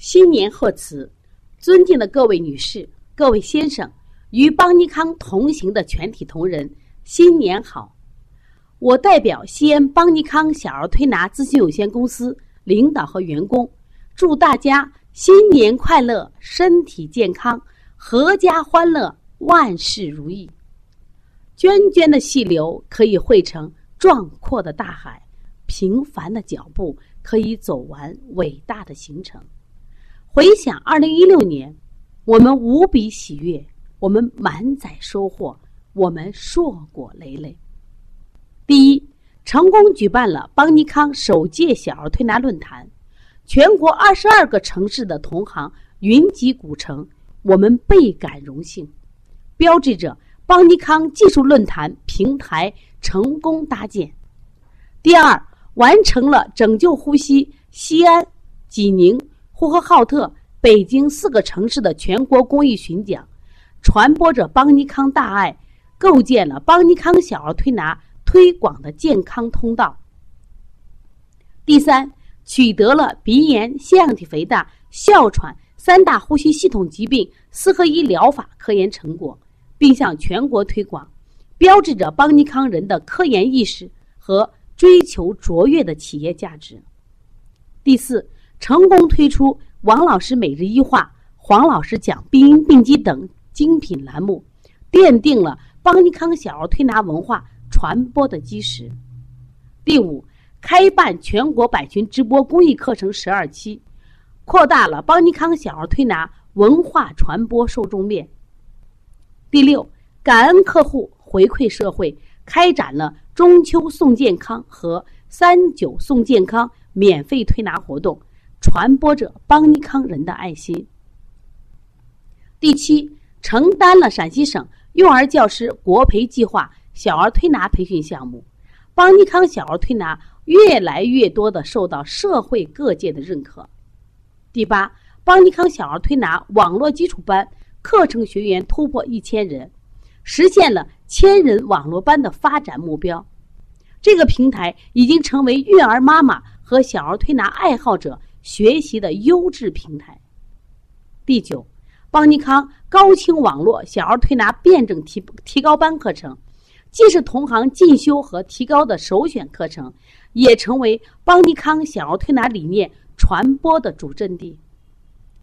新年贺词，尊敬的各位女士、各位先生，与邦尼康同行的全体同仁，新年好！我代表西安邦尼康小儿推拿咨询有限公司领导和员工，祝大家新年快乐，身体健康，阖家欢乐，万事如意。涓涓的细流可以汇成壮阔的大海，平凡的脚步可以走完伟大的行程。回想二零一六年，我们无比喜悦，我们满载收获，我们硕果累累。第一，成功举办了邦尼康首届小儿推拿论坛，全国二十二个城市的同行云集古城，我们倍感荣幸，标志着邦尼康技术论坛平台成功搭建。第二，完成了拯救呼吸西安、济宁。呼和浩特、北京四个城市的全国公益巡讲，传播着邦尼康大爱，构建了邦尼康小儿推拿推广的健康通道。第三，取得了鼻炎、腺样体肥大、哮喘三大呼吸系统疾病四合一疗法科研成果，并向全国推广，标志着邦尼康人的科研意识和追求卓越的企业价值。第四。成功推出王老师每日一话、黄老师讲病因病机等精品栏目，奠定了邦尼康小儿推拿文化传播的基石。第五，开办全国百群直播公益课程十二期，扩大了邦尼康小儿推拿文化传播受众面。第六，感恩客户回馈社会，开展了中秋送健康和三九送健康免费推拿活动。传播着邦尼康人的爱心。第七，承担了陕西省幼儿教师国培计划小儿推拿培训项目，邦尼康小儿推拿越来越多的受到社会各界的认可。第八，邦尼康小儿推拿网络基础班课程学员突破一千人，实现了千人网络班的发展目标。这个平台已经成为育儿妈妈和小儿推拿爱好者。学习的优质平台。第九，邦尼康高清网络小儿推拿辩证提提高班课程，既是同行进修和提高的首选课程，也成为邦尼康小儿推拿理念传播的主阵地。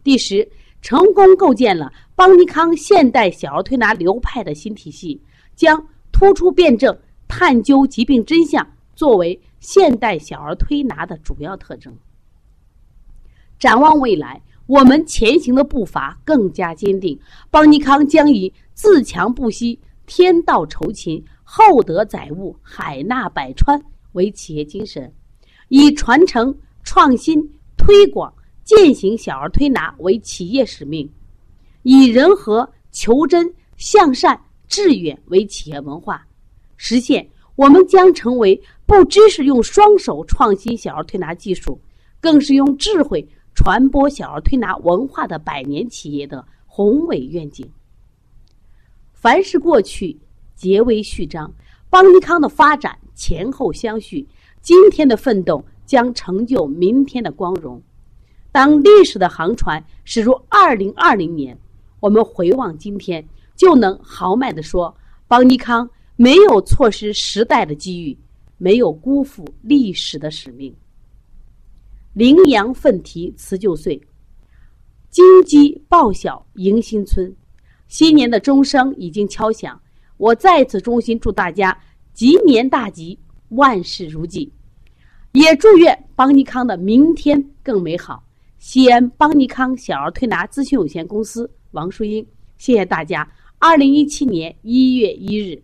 第十，成功构建了邦尼康现代小儿推拿流派的新体系，将突出辩证、探究疾病真相作为现代小儿推拿的主要特征。展望未来，我们前行的步伐更加坚定。邦尼康将以自强不息、天道酬勤、厚德载物、海纳百川为企业精神，以传承、创新、推广、践行小儿推拿为企业使命，以人和、求真、向善、致远为企业文化，实现我们将成为不只是用双手创新小儿推拿技术，更是用智慧。传播小儿推拿文化的百年企业的宏伟愿景。凡是过去，皆为序章。邦尼康的发展前后相续，今天的奋斗将成就明天的光荣。当历史的航船驶入二零二零年，我们回望今天，就能豪迈地说：邦尼康没有错失时代的机遇，没有辜负历史的使命。羚羊奋蹄辞旧岁，金鸡报晓迎新春。新年的钟声已经敲响，我再次衷心祝大家吉年大吉，万事如意。也祝愿邦尼康的明天更美好。西安邦尼康小儿推拿咨询有限公司王淑英，谢谢大家。二零一七年一月一日。